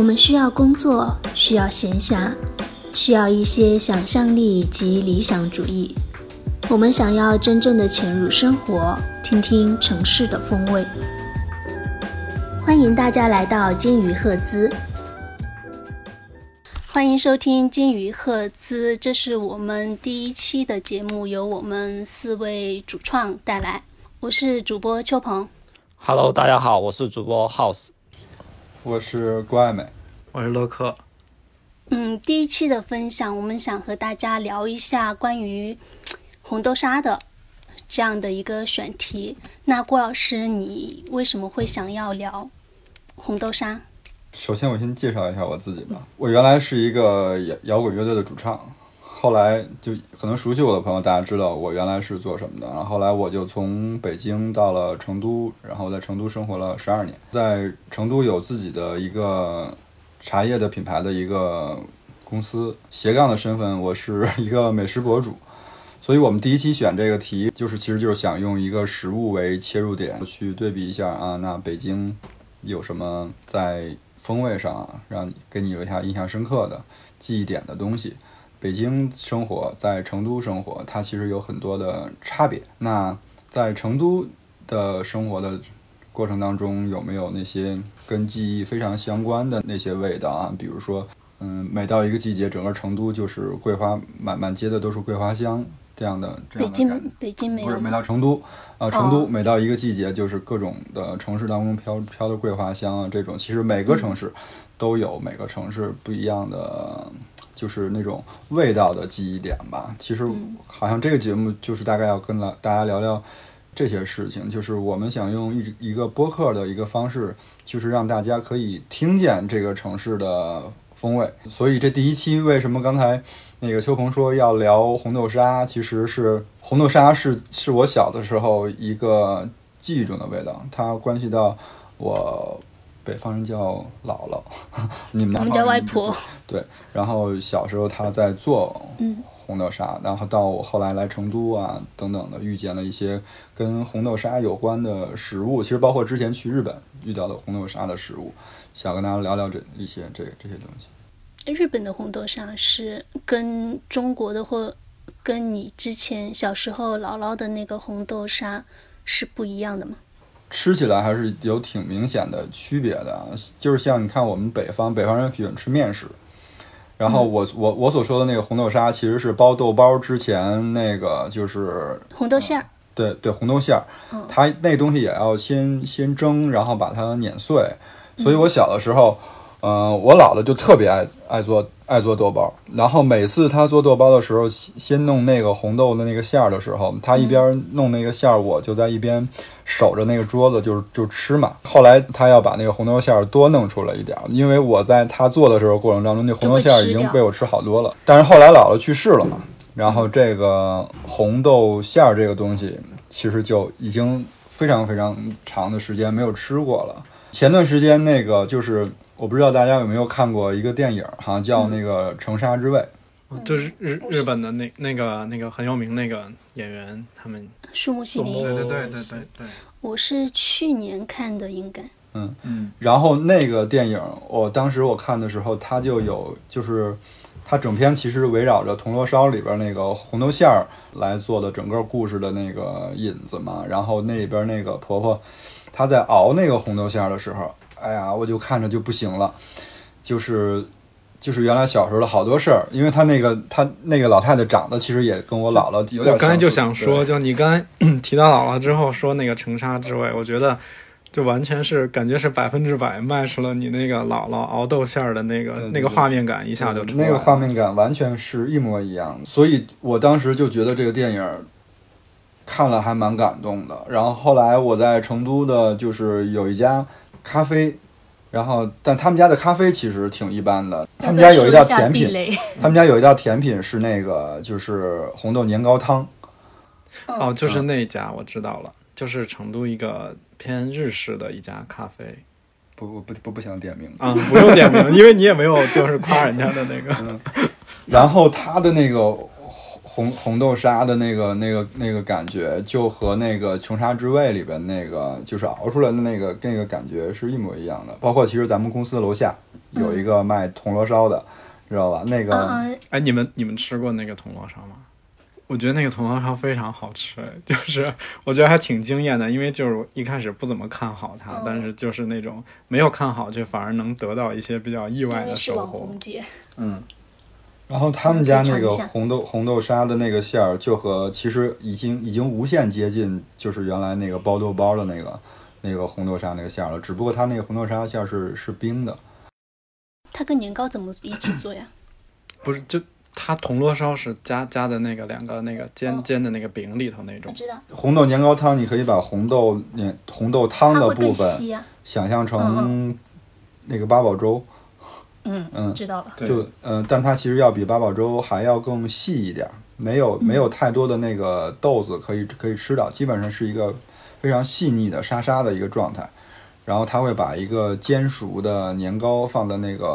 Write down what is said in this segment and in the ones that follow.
我们需要工作，需要闲暇，需要一些想象力及理想主义。我们想要真正的潜入生活，听听城市的风味。欢迎大家来到金鱼赫兹。欢迎收听金鱼赫兹，这是我们第一期的节目，由我们四位主创带来。我是主播秋鹏。Hello，大家好，我是主播 House。我是郭爱美，我是乐克。嗯，第一期的分享，我们想和大家聊一下关于 红豆沙的这样的一个选题。那郭老师，你为什么会想要聊红豆沙？首先，我先介绍一下我自己吧。我原来是一个摇摇滚乐队的主唱，后来就可能熟悉我的朋友，大家知道我原来是做什么的。然后后来我就从北京到了成都，然后在成都生活了十二年，在成都有自己的一个茶叶的品牌的一个公司。斜杠的身份，我是一个美食博主。所以我们第一期选这个题，就是其实就是想用一个食物为切入点，去对比一下啊，那北京有什么在。风味上啊，让给你留下印象深刻的记忆点的东西。北京生活在成都生活，它其实有很多的差别。那在成都的生活的过程当中，有没有那些跟记忆非常相关的那些味道啊？比如说，嗯，每到一个季节，整个成都就是桂花满满街的都是桂花香。这样的，北京北京没有，不是每到成都啊，成都每到一个季节，就是各种的城市当中飘飘的桂花香啊，这种其实每个城市都有每个城市不一样的，就是那种味道的记忆点吧。其实好像这个节目就是大概要跟了大家聊聊这些事情，就是我们想用一一个播客的一个方式，就是让大家可以听见这个城市的风味。所以这第一期为什么刚才？那个秋鹏说要聊红豆沙，其实是红豆沙是是我小的时候一个记忆中的味道，它关系到我北方人叫姥姥，你们我们叫外婆。对，然后小时候他在做红豆沙，然后到我后来来成都啊等等的，遇见了一些跟红豆沙有关的食物，其实包括之前去日本遇到的红豆沙的食物，想跟大家聊聊这一些这这些东西。日本的红豆沙是跟中国的或跟你之前小时候姥姥的那个红豆沙是不一样的吗？吃起来还是有挺明显的区别的，就是像你看我们北方北方人喜欢吃面食，然后我我我所说的那个红豆沙其实是包豆包之前那个就是红豆馅儿，对对红豆馅儿，它那东西也要先先蒸，然后把它碾碎，所以我小的时候。嗯，嗯我姥姥就特别爱爱做爱做豆包，然后每次她做豆包的时候，先弄那个红豆的那个馅儿的时候，她一边弄那个馅儿，我就在一边守着那个桌子，就是就吃嘛。后来她要把那个红豆馅儿多弄出来一点，因为我在她做的时候过程当中，那红豆馅儿已经被我吃好多了。但是后来姥姥去世了嘛，然后这个红豆馅儿这个东西，其实就已经非常非常长的时间没有吃过了。前段时间那个就是。我不知道大家有没有看过一个电影，好像叫那个《城沙之味》，就是日日本的那那个那个很有名那个演员，他们树木希林，对对对对对对。我是去年看的，应该。嗯嗯。然后那个电影，我当时我看的时候，它就有，就是它整篇其实围绕着铜锣烧里边那个红豆馅儿来做的整个故事的那个引子嘛。然后那里边那个婆婆，她在熬那个红豆馅儿的时候。哎呀，我就看着就不行了，就是就是原来小时候的好多事儿，因为他那个他那个老太太长得其实也跟我姥姥有点。我刚才就想说，就你刚才 提到姥姥之后说那个城沙之味，我觉得就完全是感觉是百分之百 match 了你那个姥姥熬豆馅儿的那个那个画面感，一下就那个画面感完全是一模一样。所以我当时就觉得这个电影看了还蛮感动的。然后后来我在成都的，就是有一家。咖啡，然后但他们家的咖啡其实挺一般的。他们家有一道甜品，他们家有一道甜品是那个就是红豆年糕汤。哦，就是那家我知道了，就是成都一个偏日式的一家咖啡。不不不不不想点名啊，不用点名，因为你也没有就是夸人家的那个。然后他的那个。红红豆沙的那个、那个、那个感觉，就和那个《琼沙之味》里边那个，就是熬出来的那个那个感觉是一模一样的。包括其实咱们公司楼下有一个卖铜锣烧的，知道吧？那个嗯，哎，你们你们吃过那个铜锣烧吗？我觉得那个铜锣烧非常好吃，就是我觉得还挺惊艳的，因为就是一开始不怎么看好它，哦但是就是那种没有看好，却反而能得到一些比较意外的收获网红。节，嗯，然后他们家那个红豆红豆沙的那个馅儿，就和其实已经已经无限接近，就是原来那个包豆包的那个那个红豆沙那个馅儿了。只不过它那个红豆沙馅儿是是冰的，它跟年糕怎么一起做呀？不是，就它铜锣烧是加加的那个两个那个煎哦煎的那个饼里头那我种。知道，红豆年糕汤，你可以把红豆年红豆汤的部分。想象嗯成那个八宝粥，嗯嗯知道了。对就嗯、但它其实要比八宝粥还要更细一点儿，没有没有太多的那个豆子可以可以吃到，基本上是一个非常细腻的沙沙的一个状态。然后他会把一个煎熟的年糕放在那个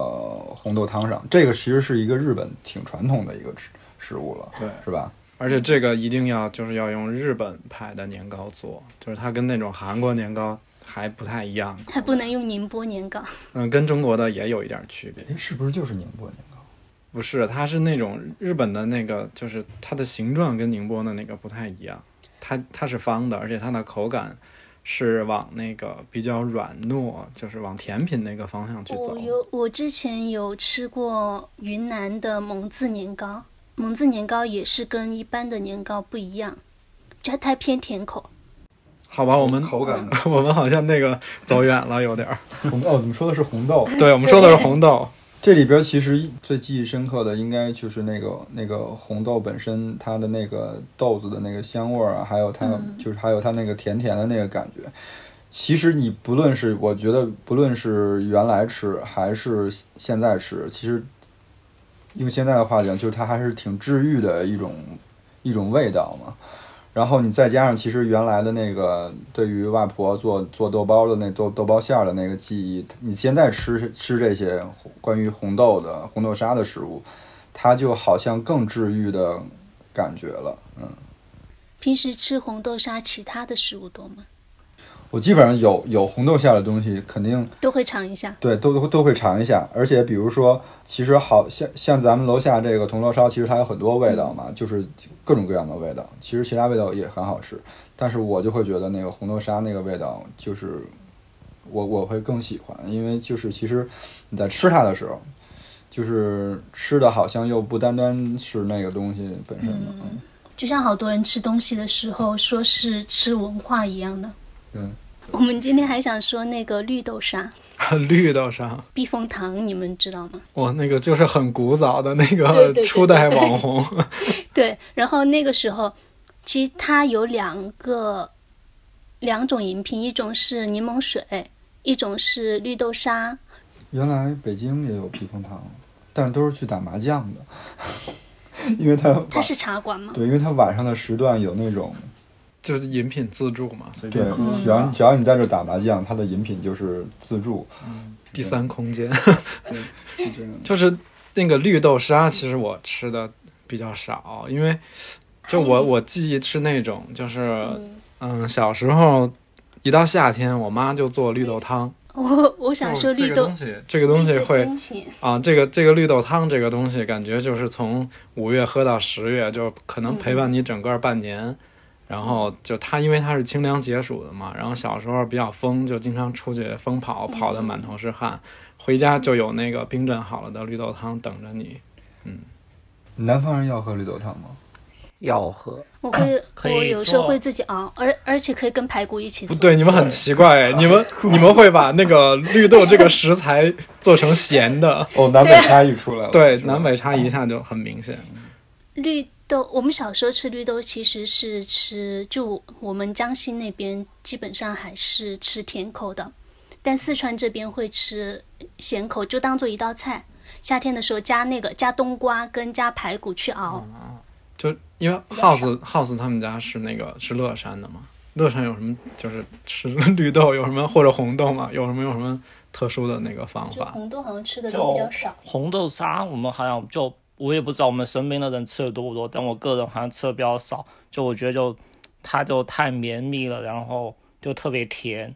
红豆汤上，这个其实是一个日本挺传统的一个食食物了，对，是吧？而且这个一定要就是要用日本牌的年糕做，就是它跟那种韩国年糕还不太一样，还不能用宁波年糕，嗯，跟中国的也有一点区别。诶，是不是就是宁波年糕？不是，它是那种日本的那个，就是它的形状跟宁波的那个不太一样，它它是方的，而且它的口感是往那个比较软糯，就是往甜品那个方向去走我。有我之前有吃过云南的蒙自年糕，蒙自年糕也是跟一般的年糕不一样，就它它偏甜口。好吧，我们口感 我们好像那个走远了，有点儿。红豆，你们说的是红豆，对，我们说的是红豆。这里边其实最记忆深刻的，应该就是那个那个红豆本身它的那个豆子的那个香味儿啊，还有它、嗯就是还有它那个甜甜的那个感觉。其实你不论是我觉得不论是原来吃还是现在吃，其实用现在的话讲，就是它还是挺治愈的一种一种味道嘛。然后你再加上，其实原来的那个对于外婆做做豆包的那豆豆包馅儿的那个记忆，你现在吃吃这些关于红豆的红豆沙的食物，它就好像更治愈的感觉了。嗯，平时吃红豆沙，其他的食物多吗？我基本上有有红豆馅儿的东西，肯定都会尝一下。对，都都都会尝一下。而且比如说，其实好像像咱们楼下这个铜锣烧，其实它有很多味道嘛，就是各种各样的味道。其实其他味道也很好吃，但是我就会觉得那个红豆沙那个味道，就是我我会更喜欢，因为就是其实你在吃它的时候，就是吃的好像又不单单是那个东西本身嘛。嗯就像好多人吃东西的时候说是吃文化一样的。对。我们今天还想说那个绿豆沙、绿豆沙，避风塘，你们知道吗？哇，那个就是很古早的那个初代网红。对，然后那个时候其实它有两个两种饮品，一种是柠檬水，一种是绿豆沙。原来北京也有避风塘，但是都是去打麻将的，因为它它是茶馆吗？对，因为它晚上的时段有那种就是饮品自助嘛，随对便喝。，只要只要你在这打麻将，它的饮品就是自助，第三空间对。就是那个绿豆沙，其实我吃的比较少，因为就我我记忆是那种，就是嗯，小时候一到夏天，我妈就做绿豆汤。我我想说绿豆就这个东，西，这个东西会啊，这个这个绿豆汤这个东西，感觉就是从五月喝到十月，就可能陪伴你整个半年。然后就它，因为它是清凉解暑的嘛，然后小时候比较疯，就经常出去疯跑，跑得满头是汗，回家就有那个冰镇好了的绿豆汤等着你。嗯南方人要喝绿豆汤吗？要喝，我会 可以我有时候会自己熬，而而且可以跟排骨一起做。不对，你们很奇怪哎，你们 你们会把那个绿豆这个食材做成咸的，哦，南北差异出来了。对，南北差异一下就很明显。绿豆，我们小时候吃绿豆其实是吃，就我们江西那边基本上还是吃甜口的，但四川这边会吃咸口，就当做一道菜。夏天的时候加那个加冬瓜跟加排骨去熬，就因为 House House 他们家是那个是乐山的嘛，乐山有什么就是吃绿豆有什么或者红豆嘛，有什么有什么特殊的那个方法？红豆好像吃的比较少红豆沙，我们好像就我也不知道我们身边的人吃的多不多，但我个人好像吃的比较少。就我觉得就它就太绵密了，然后就特别甜。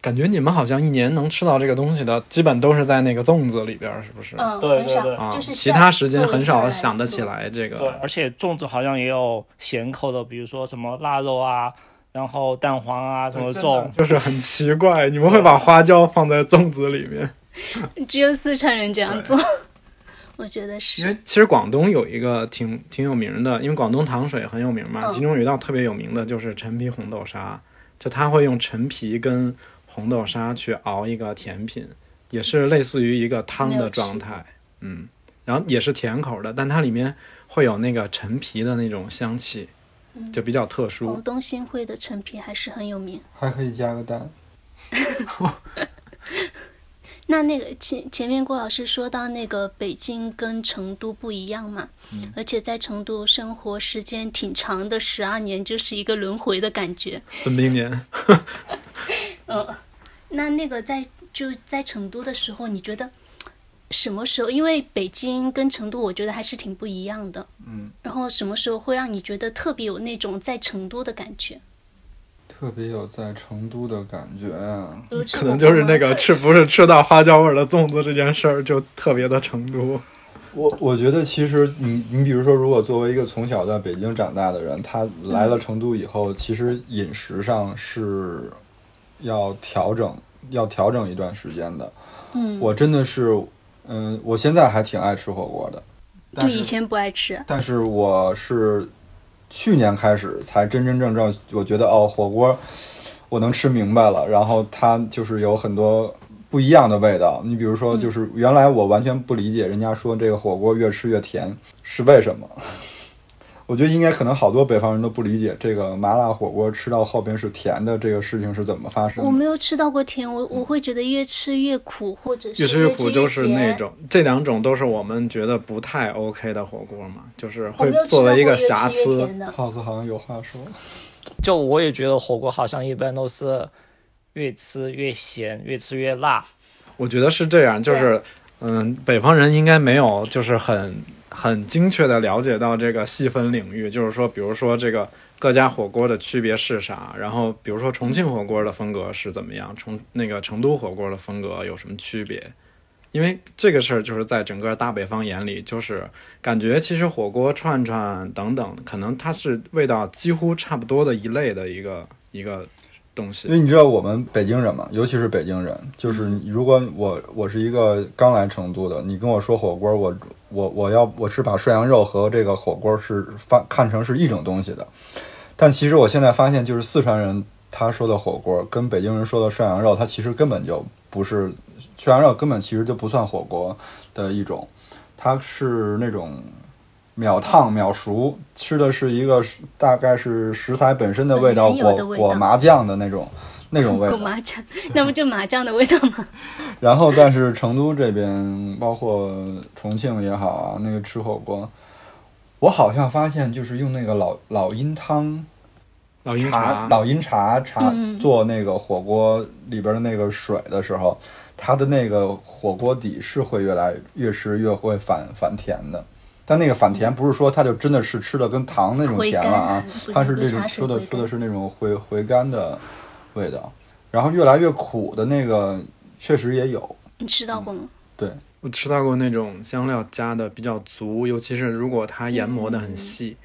感觉你们好像一年能吃到这个东西的，基本都是在那个粽子里边儿，是不是？嗯，对对对啊，就是其他时间很少想得起来这个。对，而且粽子好像也有咸口的，比如说什么腊肉啊，然后蛋黄啊什么粽。就是很奇怪，你们会把花椒放在粽子里面，只有四川人这样做，我觉得是因。为其实广东有一个挺挺有名的，因为广东糖水很有名嘛，嗯其中有一道特别有名的就是陈皮红豆沙，就它会用陈皮跟红豆沙去熬一个甜品，也是类似于一个汤的状态，嗯，然后也是甜口的，但它里面会有那个陈皮的那种香气，就比较特殊广。东新会的陈皮还是很有名。还可以加个蛋。那那个前前面郭老师说到那个北京跟成都不一样嘛，而且在成都生活时间挺长的，十二年就是一个轮回的感觉。本命年，嗯，那那个在就在成都的时候，你觉得什么时候？因为北京跟成都，我觉得还是挺不一样的。嗯，然后什么时候会让你觉得特别有那种在成都的感觉？特别有在成都的感觉啊。可能就是那个吃不是吃到花椒味儿的粽子这件事儿就特别的成都。我我觉得其实你你比如说，如果作为一个从小在北京长大的人，他来了成都以后，其实饮食上是要调整，要调整一段时间的。嗯，我真的是，嗯，我现在还挺爱吃火锅的，就以前不爱吃。但是我是去年开始才真真正正，我觉得哦，火锅我能吃明白了，然后它就是有很多不一样的味道。你比如说，就是原来我完全不理解人家说这个火锅越吃越甜是为什么。我觉得应该可能好多北方人都不理解这个麻辣火锅吃到后边是甜的这个事情是怎么发生我。没有吃到过甜，我我会觉得越吃越苦，或者是越吃越苦就是那种，这两种都是我们觉得不太 OK 的火锅嘛，就是会作为一个瑕疵。越甜的 House 好像有话说，就我也觉得火锅好像一般都是越吃越咸，越吃越辣。我觉得是这样，就是嗯，北方人应该没有就是很很精确的了解到这个细分领域，就是说，比如说这个各家火锅的区别是啥，然后比如说重庆火锅的风格是怎么样，重那个成都火锅的风格有什么区别？因为这个事儿就是在整个大北方眼里，就是感觉其实火锅、串串等等，可能它是味道几乎差不多的一类的一个一个东西因。为你知道我们北京人嘛，尤其是北京人，就是如果我我是一个刚来成都的，你跟我说火锅，我我我要我是把涮羊肉和这个火锅是发看成是一种东西的，但其实我现在发现，就是四川人他说的火锅跟北京人说的涮羊肉，它其实根本就不是涮羊肉，根本其实就不算火锅的一种，它是那种。秒烫秒熟，吃的是一个大概是食材本身的味道，裹裹麻酱的那种那种味道。裹麻酱，那不就麻酱的味道吗？然后，但是成都这边，包括重庆也好啊，那个吃火锅，我好像发现就是用那个老老鹰汤老鹰茶茶，老鹰茶茶嗯做那个火锅里边的那个水的时候，它的那个火锅底是会越来越吃越会反反甜的。但那个反甜不是说它就真的是吃的跟糖那种甜了啊 它是这种说的说的是那种回回甘的味道，然后越来越苦的那个确实也有。你吃到过吗？对我吃到过那种香料加的比较足，尤其是如果它研磨的很细，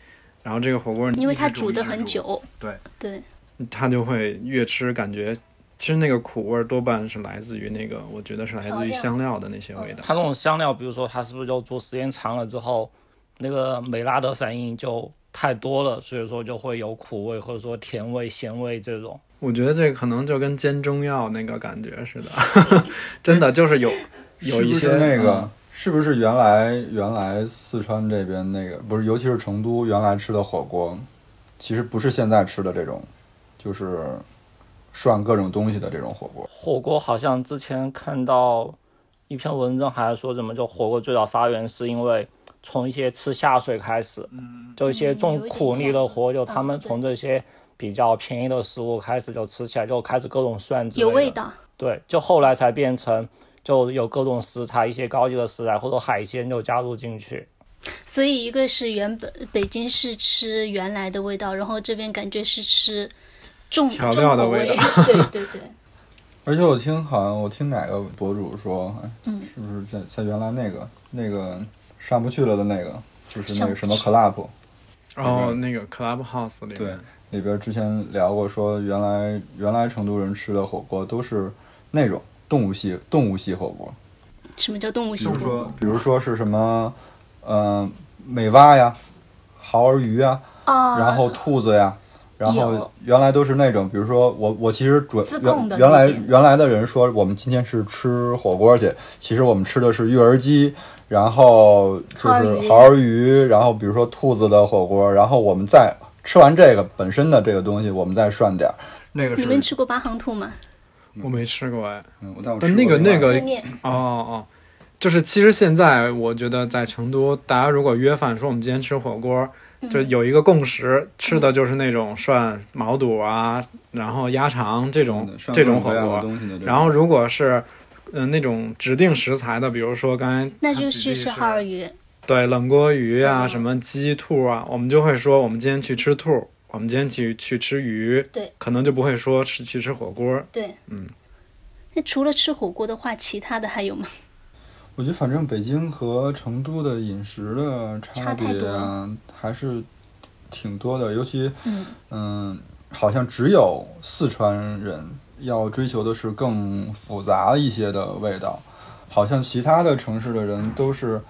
然后这个火锅因为它煮的很久。对对，它就会越吃感觉，其实那个苦味多半是来自于那个，我觉得是来自于香料的那些味道。它那种香料，比如说它是不是就做时间长了之后，那个美拉德反应就太多了，所以说就会有苦味或者说甜味、咸味这种。我觉得这可能就跟煎中药那个感觉似的，真的就是有有一些是是那个、嗯是不是原来原来四川这边那个不是，尤其是成都原来吃的火锅，其实不是现在吃的这种，就是涮各种东西的这种火锅。火锅好像之前看到一篇文章，还说什么就火锅最早发源是因为从一些吃下水开始，就一些重苦力的活，就他们从这些比较便宜的食物开始就吃起来，就开始各种涮之类的有味。道。对，就后来才变成就有各种食材，一些高级的食材或者海鲜就加入进去。所以一个是原本北京是吃原来的味道，然后这边感觉是吃重调料的味味道。对 对对，而且我听好像我听哪个博主说，哎嗯是不是在在原来那个那个上不去了的那个，就是那个什么 club 哦，那个 Clubhouse 里面，对里边之前聊过，说原来原来成都人吃的火锅都是那种动物系动物系火锅，什么叫动物比性火锅？如说比如说是什么，嗯、美蛙呀，耗儿鱼呀，啊，然后兔子呀。然后原来都是那种，比如说我我其实主原原来原来的人说我们今天是吃火锅去，其实我们吃的是育儿鸡，然后就是蚝儿鱼，然后比如说兔子的火锅，然后我们再吃完这个本身的这个东西，我们再涮点儿。那个你们吃过八行兔吗？我没吃过哎。嗯，但我吃过另外那个那个面面哦哦，就是其实现在我觉得在成都，大家如果约饭说我们今天吃火锅，就有一个共识，吃的就是那种涮毛肚啊，然后鸭肠这种这种火锅。然后如果是嗯、呃那种指定食材的，比如说刚才那就是吃耗儿鱼。对冷锅鱼啊，嗯什么鸡兔啊，我们就会说我们今天去吃兔，我们今天去去吃鱼，对，可能就不会说吃去吃火锅。对，嗯。那除了吃火锅的话，其他的还有吗？我觉得反正北京和成都的饮食的差别啊，还是挺多的，尤其嗯，嗯，好像只有四川人要追求的是更复杂一些的味道，好像其他的城市的人都是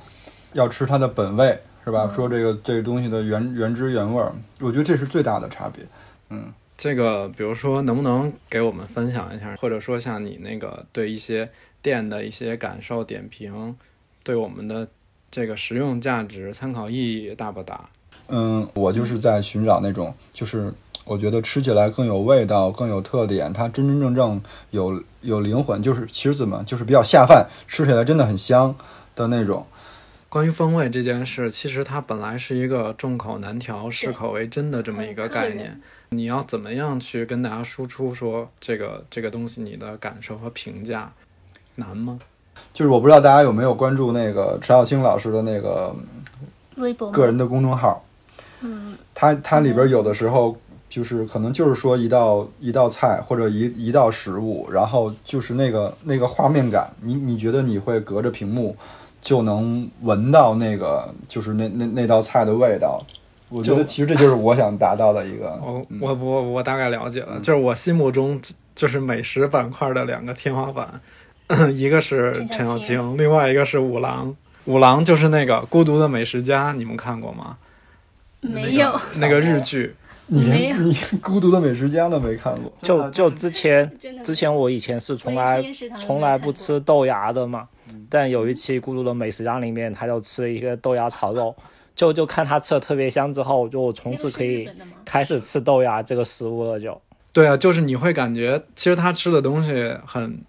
要吃它的本味，是吧？说这个这个东西的原原汁原味儿，我觉得这是最大的差别。嗯，这个，比如说，能不能给我们分享一下，或者说像你那个对一些店的一些感受点评，对我们的这个实用价值、参考意义大不大？嗯，我就是在寻找那种，就是我觉得吃起来更有味道、更有特点，它真真正正有有灵魂，就是其实怎么就是比较下饭，吃起来真的很香的那种。关于风味这件事，其实它本来是一个众口难调、适口为真的这么一个概念。你要怎么样去跟大家输出说这个这个东西你的感受和评价，难吗？就是我不知道大家有没有关注那个陈小青老师的那个微博个人的公众号，嗯，它它里边有的时候就是可能就是说一道一道菜或者一一道食物，然后就是那个那个画面感，你你觉得你会隔着屏幕就能闻到那个就是那那那道菜的味道。我觉得其实这就是我想达到的一个。我嗯我我我大概了解了，就是我心目中就是美食板块的两个天花板，一个是陈小陈小青青，另外一个是五郎。五郎就是那个《孤独的美食家》，你们看过吗？没有。那个日剧，你没有连你《孤独的美食家》都没看过，就就之前之前我以前是从来从来不吃豆芽的嘛，嗯但有一期《孤独的美食家》里面，他就吃了一个豆芽炒肉，就就看他吃的特别香之后，就我从此可以开始吃豆芽这个食物了就。对啊，就是你会感觉其实他吃的东西很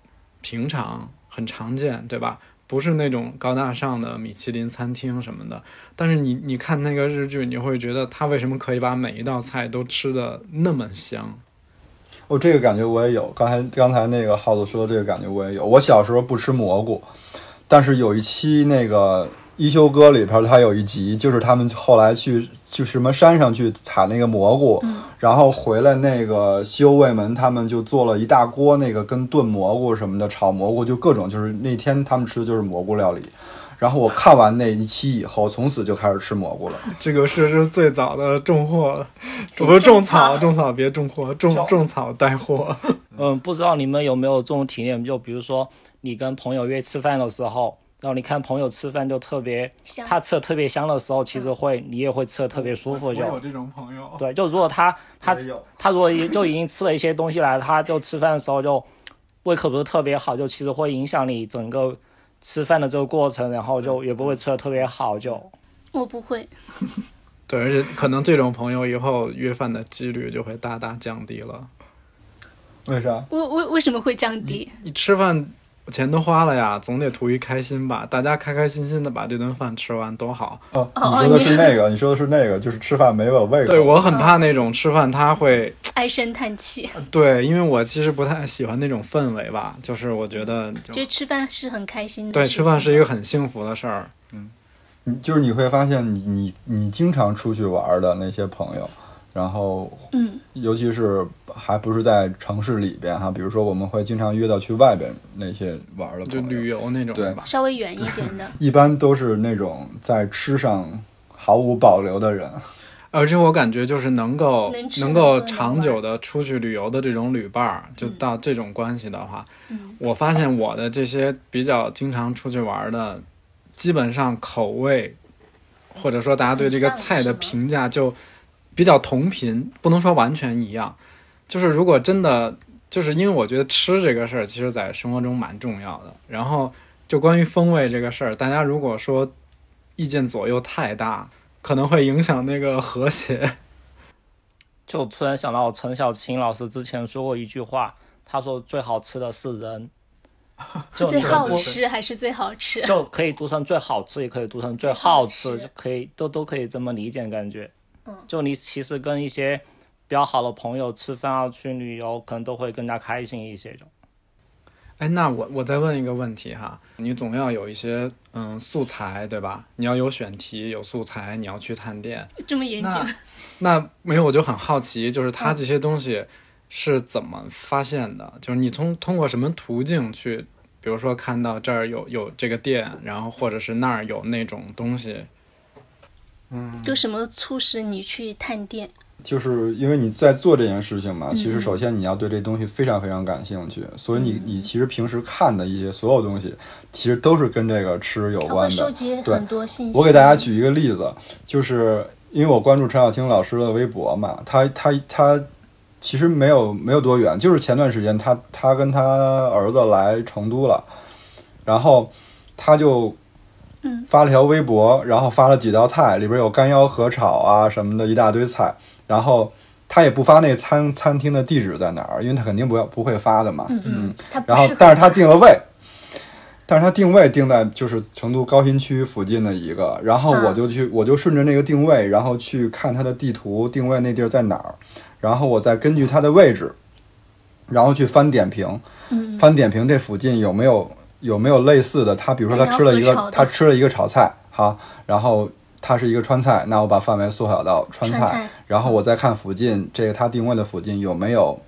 平常、很常见，对吧？不是那种高大上的米其林餐厅什么的，但是你你看那个日剧，你会觉得他为什么可以把每一道菜都吃的那么香？哦，这个感觉我也有。刚才刚才那个耗子说的这个感觉我也有。我小时候不吃蘑菇，但是有一期那个《一休哥》里边，他有一集就是他们后来去去什么山上去采那个蘑菇，然后回来那个西欧卫门他们就做了一大锅那个跟炖蘑菇什么的炒蘑菇，就各种就是那天他们吃的就是蘑菇料理。然后我看完那一期以后，从此就开始吃蘑菇了。这个是是最早的种货，不是种草，种草别种货，种种草带货。嗯，不知道你们有没有这种体验？就比如说你跟朋友约吃饭的时候，然后你看朋友吃饭就特别，他吃的特别香的时候，其实会你也会吃的特别舒服就。这种朋友，对，就如果他他他如果已就已经吃了一些东西来，他就吃饭的时候就胃口不是特别好，就其实会影响你整个吃饭的这个过程，然后就也不会吃的特别好，就我不会，对，而且可能这种朋友以后约饭的几率就会大大降低了。为啥？为为为什么会降低？你吃饭钱都花了呀，总得图一开心吧？大家开开心心的把这顿饭吃完，多好。哦，哦你说的是那个，你说的是那个，就是吃饭没有胃口。对我很怕那种吃饭他会唉声叹气，对，因为我其实不太喜欢那种氛围吧，就是我觉得就吃饭是很开心的。对吃饭是一个。很幸福的事儿。你就是你会发现你，你你经常出去玩的那些朋友，然后嗯，尤其是还不是在城市里边哈，比如说我们会经常约到去外边那些玩儿的就朋友，旅游那种对。吧？稍微远一点的，一般都是那种在吃上毫无保留的人。而且我感觉就是能够能能够长久的出去旅游的这种旅伴儿，就到这种关系的话，嗯。我发现我的这些比较经常出去玩的，基本上口味或者说大家对这个菜的评价就比较同频，不能说完全一样。就是如果真的就是因为我觉得吃这个事儿，其实在生活中蛮重要的。然后就关于风味这个事儿，大家如果说意见左右太大，可能会影响那个和谐。就突然想到陈小青老师之前说过一句话，他说最好吃的是人，就最好吃还是最好吃？就可以读成最好吃，也可以读成最好吃，就可以都都可以这么理解感觉。嗯，就你其实跟一些比较好的朋友吃饭啊，去旅游，可能都会更加开心一些。就哎，那我我再问一个问题哈，你总要有一些嗯素材对吧？你要有选题，有素材，你要去探店。这么严谨？那那没有，我就很好奇，就是嗯它这些东西是怎么发现的？就是你通通过什么途径去，比如说看到这儿有有这个店，然后或者是那儿有那种东西，就什么促使你去探店？就是因为你在做这件事情嘛，其嗯实首先你要对这东西非常非常感兴趣，所以你你其实平时看的一些所有东西，其实都是跟这个吃有关的。收集对很多信息。我给大家举一个例子，就是因为我关注陈小青老师的微博嘛，他他他其实没有没有多远，就是前段时间他他跟他儿子来成都了，然后他就嗯。发了条微博，然后发了几道菜，里边有干腰合炒啊什么的一大堆菜，然后他也不发那餐餐厅的地址在哪儿，因为他肯定不要不会发的嘛，嗯然后但是他定了位，但是他定位定在就是成都高新区附近的一个，然后我就去，我就顺着那个定位，然后去看他的地图定位那地儿在哪儿，然后我再根据他的位置，然后去翻点评，嗯。翻点评这附近有没有有没有类似的，他比如说他吃了一个他吃了一个炒菜，好，然后他是一个川菜，那我把范围缩小到川菜，然后我再看附近这个他定位的附近有没有，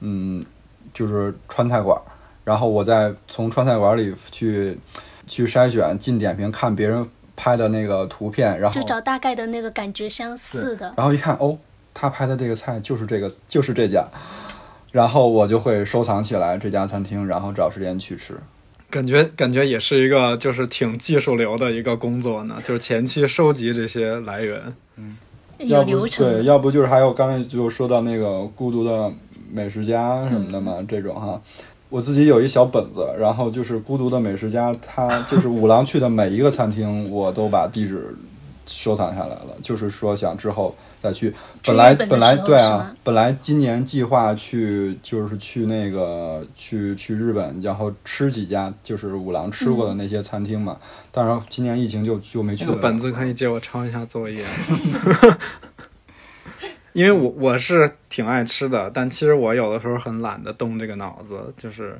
嗯，就是川菜馆儿，然后我再从川菜馆里去去筛选进点评，看别人拍的那个图片，然后就找大概的那个感觉相似的。然后一看哦，他拍的这个菜就是这个就是这家，然后我就会收藏起来这家餐厅，然后找时间去吃。感觉感觉也是一个就是挺技术流的一个工作呢，就是前期收集这些来源。嗯要不有流程对，要不就是还有刚才就说到那个孤独的美食家什么的嘛，这种哈。我自己有一小本子，然后就是孤独的美食家，他就是五郎去的每一个餐厅，我都把地址收藏下来了，就是说想之后再去。本来本本来对啊，本来今年计划去就是去那个去去日本，然后吃几家就是五郎吃过的那些餐厅嘛，但是今年疫情就就没去了。本子可以借我抄一下作业。因为我我是挺爱吃的，但其实我有的时候很懒得动这个脑子，就是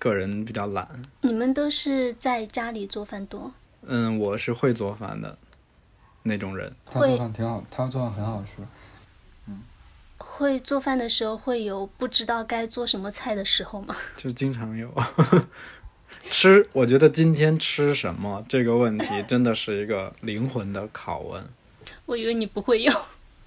个人比较懒。你们都是在家里做饭多？嗯，我是会做饭的那种人。他做饭挺好，他做饭很好吃。嗯会做饭的时候会有不知道该做什么菜的时候吗？就经常有 吃，我觉得今天吃什么这个问题 真的是一个灵魂的拷问。我以为你不会有，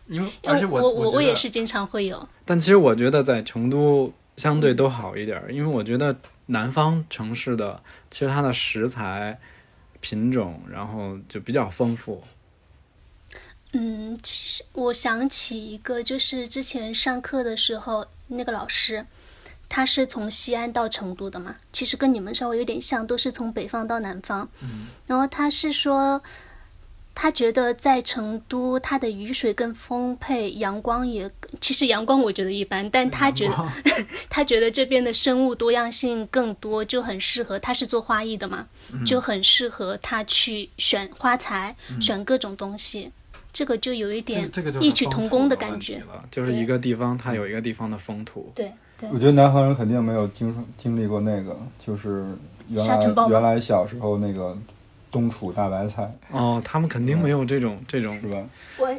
因为而且我我我觉得也是经常会有。但其实我觉得在成都相对都好一点，因为我觉得南方城市的其实它的食材品种，然后就比较丰富。嗯，其实我想起一个，就是之前上课的时候，那个老师，他是从西安到成都的嘛，其实跟你们稍微有点像，都是从北方到南方。然后他是说，他觉得在成都，它的雨水更丰沛，阳光也，其实阳光我觉得一般，但他觉得 他觉得这边的生物多样性更多，就很适合。他是做花艺的嘛，就很适合他去选花材，选各种东西。这个就有一点这个就是异曲同工的感觉。就是一个地方它有一个地方的风土。对对我觉得南方人肯定没有经经历过那个，就是原来沙尘暴原来小时候那个冬储大白菜，哦，他们肯定没有这种这种是吧？我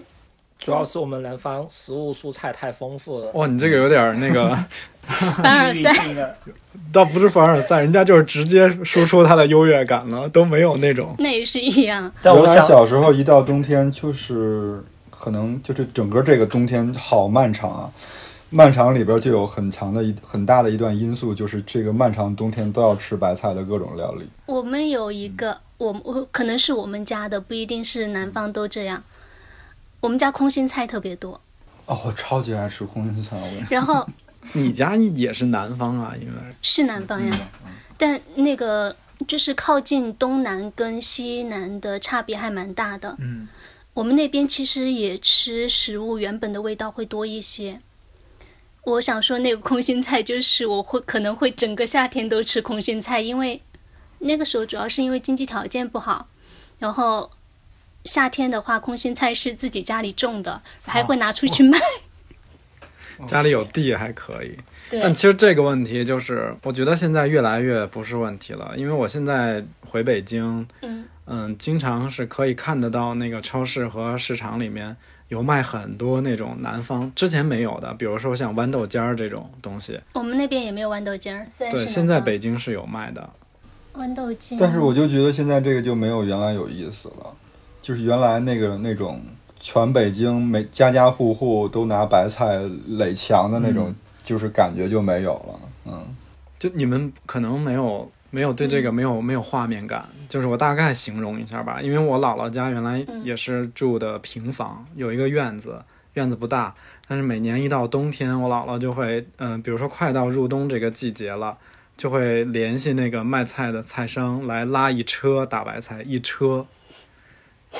主要是我们南方食物蔬菜太丰富了。哇，你这个有点儿那个，凡尔赛，倒不是凡尔赛，人家就是直接输出他的优越感了，都没有那种。那也是一样。原来但我想，小时候一到冬天，就是可能就是整个这个冬天好漫长啊，漫长里边就有很长的一很大的一段因素，就是这个漫长冬天都要吃白菜的各种料理。我们有一个，我我可能是我们家的，不一定是南方都这样。我们家空心菜特别多，哦，我超级爱吃空心菜，我然后 你家也是南方啊，因为是南方呀，但那个就是靠近东南跟西南的差别还蛮大的。嗯，我们那边其实也吃食物原本的味道会多一些。我想说，那个空心菜就是我会可能会整个夏天都吃空心菜，因为那个时候主要是因为经济条件不好，然后夏天的话，空心菜是自己家里种的，还会拿出去卖。家里有地还可以。但其实这个问题就是，我觉得现在越来越不是问题了，因为我现在回北京，嗯嗯，经常是可以看得到那个超市和市场里面有卖很多那种南方之前没有的，比如说像豌豆尖儿这种东西。我们那边也没有豌豆尖儿，对，现在北京是有卖的。豌豆尖，但是我就觉得现在这个就没有原来有意思了，就是原来那个那种全北京每家家户户都拿白菜垒墙的那种，就是感觉就没有了。嗯，就你们可能没有没有对这个没有、没有画面感，就是我大概形容一下吧，因为我姥姥家原来也是住的平房，有一个院子，院子不大，但是每年一到冬天，我姥姥就会，嗯、比如说快到入冬这个季节了，就会联系那个卖菜的菜商来拉一车大白菜，一车。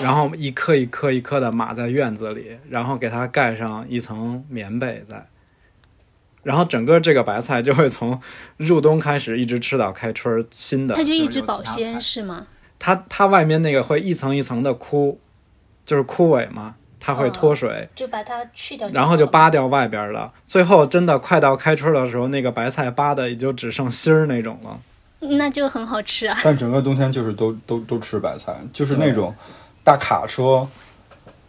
然后一颗一颗一颗的码在院子里，然后给它盖上一层棉被在，然后整个这个白菜就会从入冬开始一直吃到开春儿，新的它就一直保鲜是吗？它它外面那个会一层一层的枯，就是枯萎嘛，它会脱水，就把它去掉然后就扒掉外边了。最后真的快到开春的时候，那个白菜扒的也就只剩芯儿那种了。那就很好吃啊。但整个冬天就是都都都吃白菜，就是那种大卡车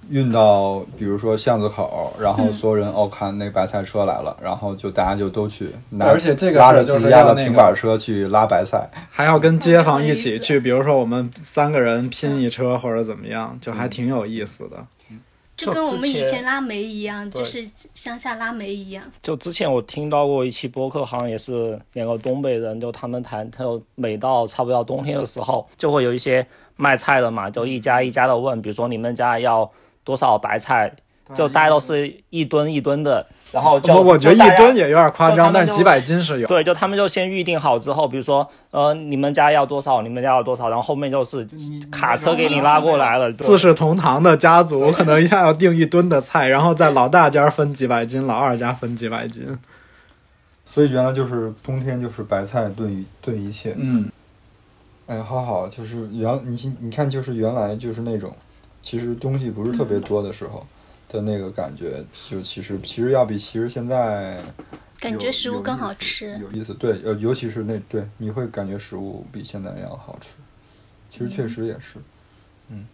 运到，比如说巷子口，然后所有人哦看那白菜车来了，然后就大家就都去拿，而且这个拉着自己家的平板车去拉白菜。还要跟街坊一起去，比如说我们三个人拼一车或者怎么样，就还挺有意思的。就跟我们以前前拉煤一样，就是乡下拉煤一样。就之前我听到过一期播客，好像也是两个东北人，就他们谈，他就每到差不多冬天的时候，就会有一些卖菜的嘛，就一家一家的问，比如说你们家要多少白菜，就大家都是一吨一吨的，然后就我我觉得一吨也有点夸张，但是几百斤是有。对，就他们就先预定好之后，比如说，呃，你们家要多少，你们家要多少，然后后面就是卡车给你拉过来了。对四世同堂的家族可能一下要订一吨的菜，然后在老大家分几百斤，老二家分几百斤。所以原来就是冬天就是白菜炖一炖一切。嗯，哎，好好，就是原你你看，就是原来就是那种，其实东西不是特别多的时候的那个感觉，就其实其实要比其实现在感觉食物更好吃。有意思。对，呃，尤其是那对，你会感觉食物比现在要好吃。其实确实也是，嗯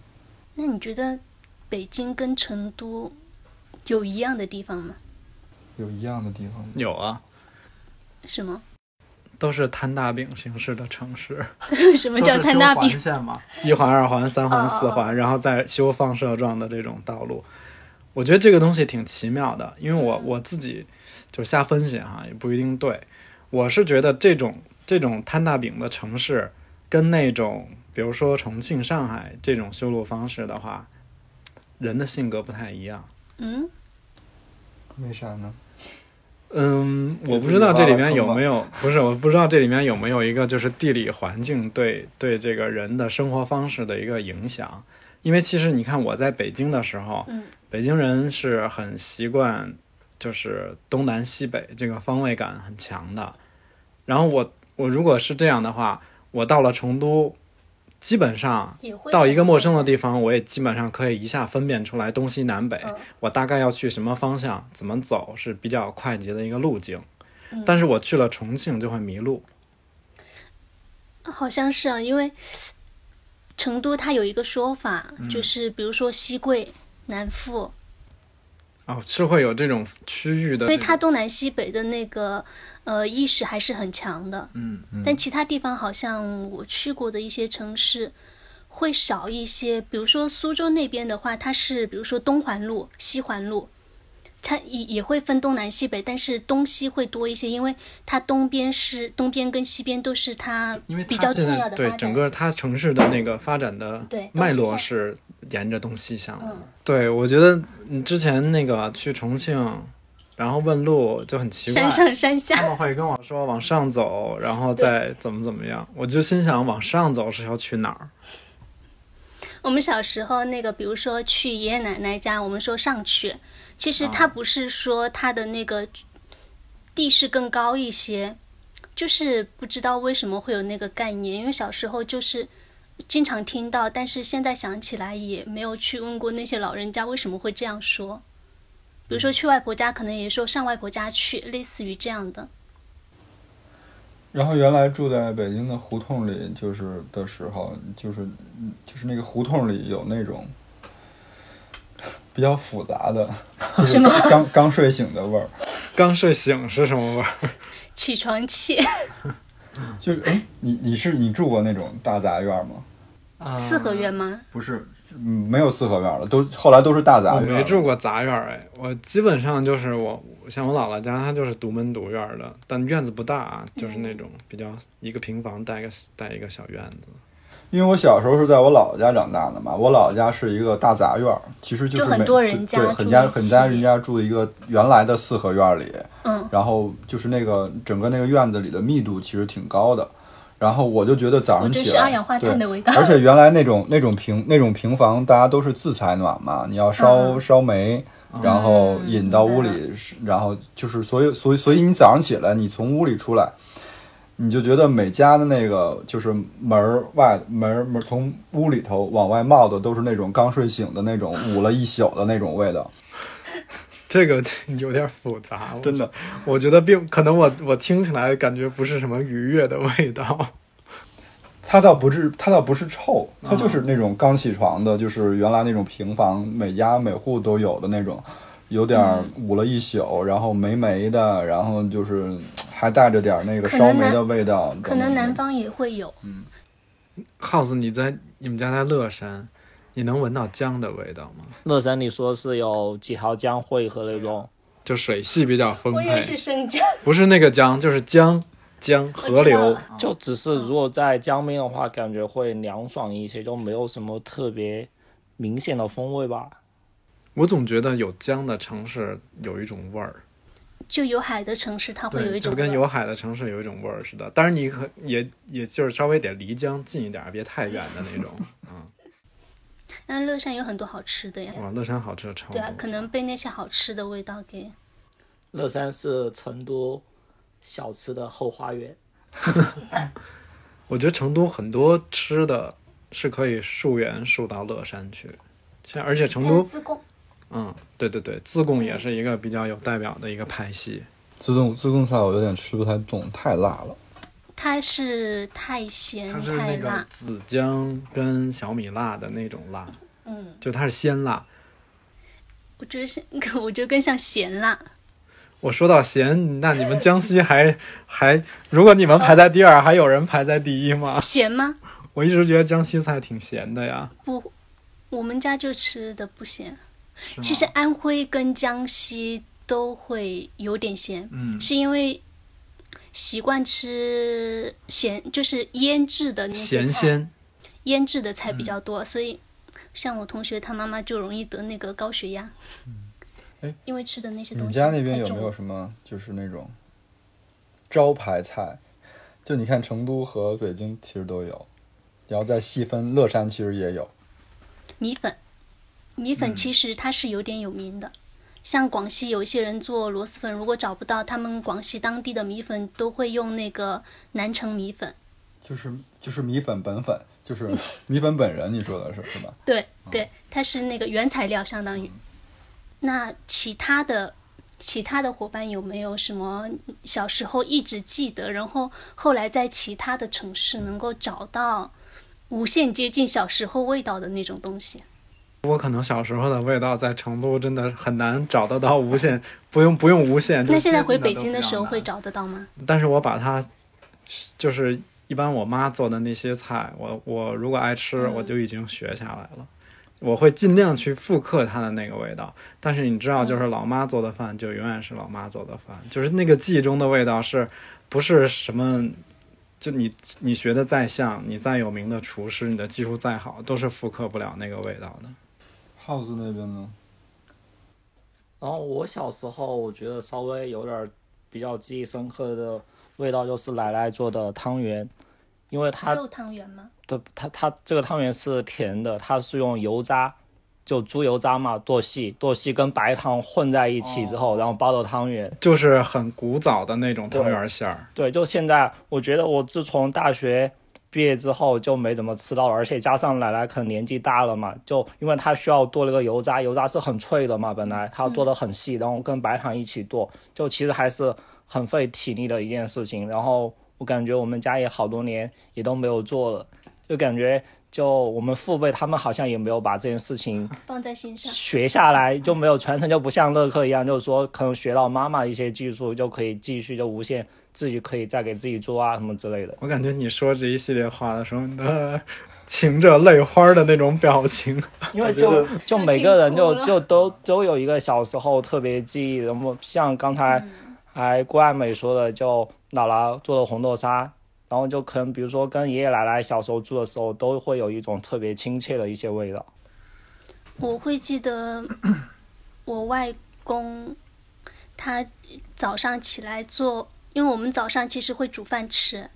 那你觉得北京跟成都有一样的地方吗？有一样的地方。有啊，什么？都是摊大饼形式的城市。什么叫摊大饼？线嘛，一环、二环、三环、四环，然后再修放射状的这种道路。我觉得这个东西挺奇妙的，因为我我自己就瞎分析哈，也不一定对。我是觉得这种这种摊大饼的城市，跟那种比如说重庆、上海这种修路方式的话，人的性格不太一样。嗯，为啥呢？嗯，我不知道这里面有没有，不是，我不知道这里面有没有一个就是地理环境对对这个人的生活方式的一个影响。因为其实你看我在北京的时候，嗯北京人是很习惯就是东南西北这个方位感很强的。然后我我如果是这样的话，我到了成都，基本上到一个陌生的地方，我也基本上可以一下分辨出来东西南北，嗯我大概要去什么方向，怎么走是比较快捷的一个路径。嗯但是我去了重庆就会迷路。好像是啊，因为成都它有一个说法，嗯就是比如说西贵、南富，哦，是会有这种区域的，所以它东南西北的那个呃意识还是很强的。嗯。但其他地方好像我去过的一些城市会少一些，比如说苏州那边的话，它是比如说东环路、西环路，它也也会分东南西北，但是东西会多一些，因为它东边是东边跟西边都是它因为比较重要的发展。对整个它城市的那个发展的脉络是沿着东西向的。嗯对，我觉得你之前那个去重庆，然后问路就很奇怪山，上山下他，们会跟我说往上走，然后再怎么怎么样，我就心想往上走是要去哪儿？我们小时候那个，比如说去爷爷奶奶家，我们说上去，其实他不是说他的那个地势更高一些，就是不知道为什么会有那个概念，因为小时候就是经常听到，但是现在想起来也没有去问过那些老人家为什么会这样说。比如说去外婆家，可能也说上外婆家去，类似于这样的。然后原来住在北京的胡同里，就是的时候，就是嗯就是那个胡同里有那种比较复杂的，就是刚刚睡醒的味儿。刚睡醒是什么味儿？起床气，就哎，你你是你住过那种大杂院吗？啊四合院吗？不是，嗯，没有四合院了，都后来都是大杂我院。没住过杂院儿哎，我基本上就是我像我姥姥家，它就是独门独院儿的，但院子不大，啊就是那种比较一个平房带个带一个小院子。因为我小时候是在我姥姥家长大的嘛，我姥姥家是一个大杂院，其实就是就很每多人家对，很家很家人家住一个原来的四合院儿里，嗯，然后就是那个整个那个院子里的密度其实挺高的，然后我就觉得早上起来，对，而且原来那种 那种平那种平房，大家都是自采暖嘛，你要烧、嗯。烧煤，然后引到屋里，是然后就是所以所以所以你早上起来，你从屋里出来，你就觉得每家的那个就是门儿外门门儿从屋里头往外冒的都是那种刚睡醒的那种捂了一宿的那种味道，这个 有点复杂，真的。我觉得并可能我我听起来感觉不是什么愉悦的味道。它倒不是，它倒不是臭，它就是那种刚起床的，就是原来那种平房，每家每户都有的那种，有点捂了一宿，然后霉霉的，然后就是 还带着点那个烧煤的味道。可能南方也会有，House，你在你们家在乐山，你能闻到姜的味道吗？乐山你说是有几条江汇和那种，就水系比较丰沛，生姜。不是那个江，就是江江河流。了就只是如果在江边的话，感觉会凉爽一些，就没有什么特别明显的风味吧。我总觉得有江的城市有一种味儿，就有海的城市，它会有对，一种就跟有海的城市有一种味儿似的。当然你可也也就是稍微得离江近一点儿，别太远的那种。但乐山有很多好吃的呀。哇，乐山好吃的超多对啊，。可能被那些好吃的味道给。乐山是成都小吃的后花园。我觉得成都很多吃的是可以溯源溯到乐山去，像而且成都，自贡，嗯，对对对，自贡也是一个比较有代表的一个派系。自贡自贡菜我有点吃不太懂，太辣了。它是太咸它是那个太辣，紫姜跟小米辣的那种辣，嗯，就它是鲜辣。我觉得是，我觉得更像咸辣。我说到咸，那你们江西还还，如果你们排在第二，还有人排在第一吗？咸吗？我一直觉得江西菜挺咸的呀。不，我们家就吃的不咸。其实安徽跟江西都会有点咸，嗯，是因为习惯吃咸，就是腌制的那些菜，咸鲜，腌制的菜比较多，所以像我同学他妈妈就容易得那个高血压。哎。因为吃的那些东西你家那边有没有什么就是那种招牌菜？就你看成都和北京其实都有，然后再细分，乐山其实也有。米粉？米嗯。粉其实它是有点有名的，像广西有一些人做螺蛳粉，如果找不到他们广西当地的米粉，都会用那个南城米粉。就是就是米粉本粉，就是米粉本人，你说的是是吧？对对，它是那个原材料，相当于。那其他的其他的伙伴有没有什么小时候一直记得，然后后来在其他的城市能够找到无限接近小时候味道的那种东西？我可能小时候的味道在成都真的很难找得到无限，不用不用无限。那现在回北京的时候会找得到吗？但是我把它，就是一般我妈做的那些菜，我我如果爱吃，嗯我就已经学下来了。我会尽量去复刻它的那个味道，但是你知道，就是老妈做的饭就永远是老妈做的饭，就是那个记忆中的味道是，不是什么，就你你学的再像，你再有名的厨师，你的技术再好，都是复刻不了那个味道的。House 那边呢？然后我小时候，我觉得稍微有点儿比较记忆深刻的味道，就是奶奶做的汤圆，因为它肉汤圆吗？的它它这个汤圆是甜的，它是用油渣，就猪油渣嘛剁细，剁细跟白糖混在一起之后，然后包的汤圆。就是很古早的那种汤圆馅儿，对，就现在，我觉得我自从大学毕业之后就没怎么吃到了，而且加上奶奶可能年纪大了嘛，就因为她需要剁那个油渣，油渣是很脆的嘛，本来她剁得很细，然后跟白糖一起剁，就其实还是很费体力的一件事情。然后我感觉我们家也好多年也都没有做了，就感觉就我们父辈他们好像也没有把这件事情 放在心上。学下来，就没有传承，就不像乐克一样，就是说可能学到妈妈一些技术就可以继续就无限自己可以再给自己做啊什么之类的。我感觉你说这一系列话的时候，你的 噙着泪花的那种表情，因为就就每个人就就都都有一个小时候特别记忆，然后像刚才还郭爱美说的，就姥姥做的红豆沙，然后就可能比如说跟爷爷奶奶小时候住的时候，都会有一种特别亲切的一些味道。我会记得我外公，他早上起来做，因为我们早上其实会煮饭吃，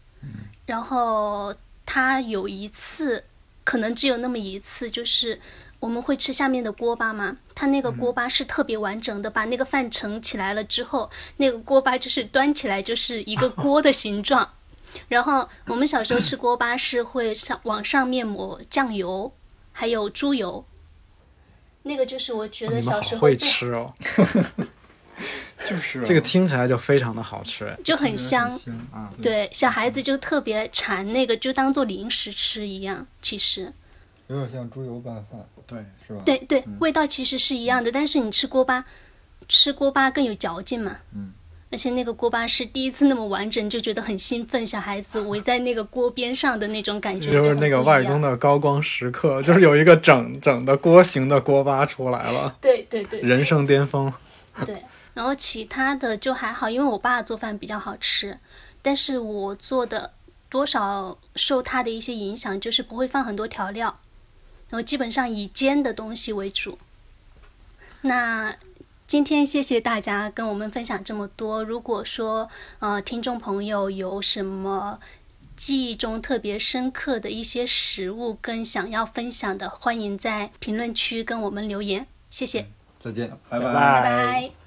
然后他有一次，可能只有那么一次，就是我们会吃下面的锅巴嘛，他那个锅巴是特别完整的，把那个饭盛起来了之后，那个锅巴就是端起来就是一个 锅的形状。然后我们小时候吃锅巴是会上往上面抹酱油，还有猪油。那个就是我觉得小时候最会吃哦，就是这个听起来就非常的好吃，哎，就很香，啊，对小孩子就特别馋那个，就当做零食吃一样。其实，有点像猪油拌饭，对，是吧？对对，味道其实是一样的，但是你吃锅巴，吃锅巴更有嚼劲嘛。嗯。而且那个锅巴是第一次那么完整，就觉得很兴奋。小孩子围在那个锅边上的那种感觉，就是那个外公的。的高光时刻，就是有一个整整的锅形的锅巴出来了，对对对，人生巅峰。对，然后其他的就还好，因为我爸做饭比较好吃，但是我做的多少受他的一些影响，就是不会放很多调料，然后基本上以煎的东西为主。那今天谢谢大家跟我们分享这么多。如果说呃听众朋友有什么记忆中特别深刻的一些食物跟想要分享的，欢迎在评论区跟我们留言。谢谢，再见。拜拜拜。